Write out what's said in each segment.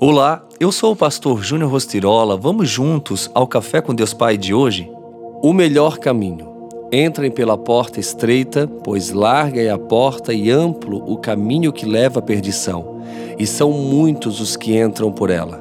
Olá, eu sou o pastor Júnior Rostirola. Vamos juntos ao Café com Deus Pai de hoje? O melhor caminho. Entrem pela porta estreita, pois larga é a porta e amplo o caminho que leva à perdição, e são muitos os que entram por ela.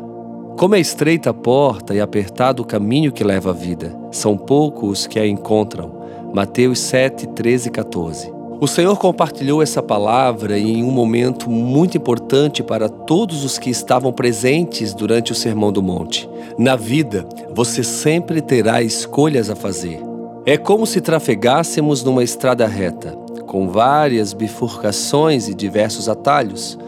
Como é estreita a porta e apertado o caminho que leva à vida, são poucos os que a encontram. Mateus 7, 13 e 14. O Senhor compartilhou essa palavra em um momento muito importante para todos os que estavam presentes durante o Sermão do Monte. Na vida, você sempre terá escolhas a fazer. É como se trafegássemos numa estrada reta, com várias bifurcações e diversos atalhos.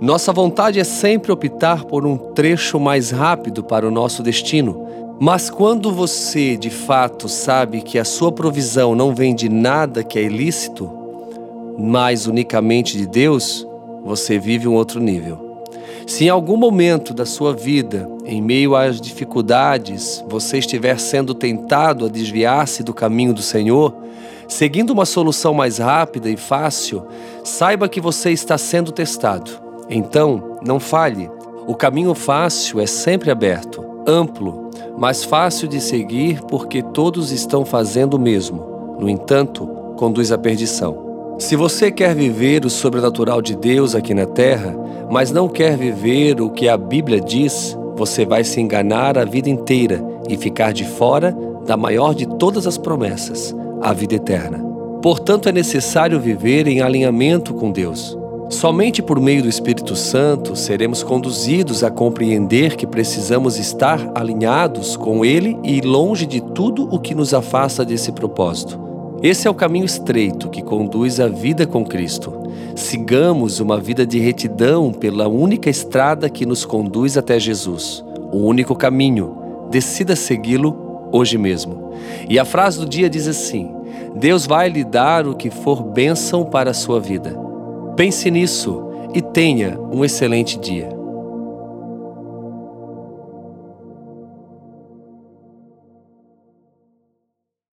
Nossa vontade é sempre optar por um trecho mais rápido para o nosso destino. Mas quando você de fato sabe que a sua provisão não vem de nada que é ilícito, mas unicamente de Deus, você vive um outro nível. Se em algum momento da sua vida, em meio às dificuldades, você estiver sendo tentado a desviar-se do caminho do Senhor, seguindo uma solução mais rápida e fácil, saiba que você está sendo testado. Então, não falhe. O caminho fácil é sempre aberto, amplo, mas fácil de seguir porque todos estão fazendo o mesmo. No entanto, conduz à perdição. Se você quer viver o sobrenatural de Deus aqui na terra, mas não quer viver o que a Bíblia diz, você vai se enganar a vida inteira e ficar de fora da maior de todas as promessas, a vida eterna. Portanto, é necessário viver em alinhamento com Deus. Somente por meio do Espírito Santo seremos conduzidos a compreender que precisamos estar alinhados com Ele e longe de tudo o que nos afasta desse propósito. Esse é o caminho estreito que conduz à vida com Cristo. Sigamos uma vida de retidão pela única estrada que nos conduz até Jesus, o único caminho. Decida segui-lo hoje mesmo. E a frase do dia diz assim: Deus vai lhe dar o que for bênção para a sua vida. Pense nisso e tenha um excelente dia.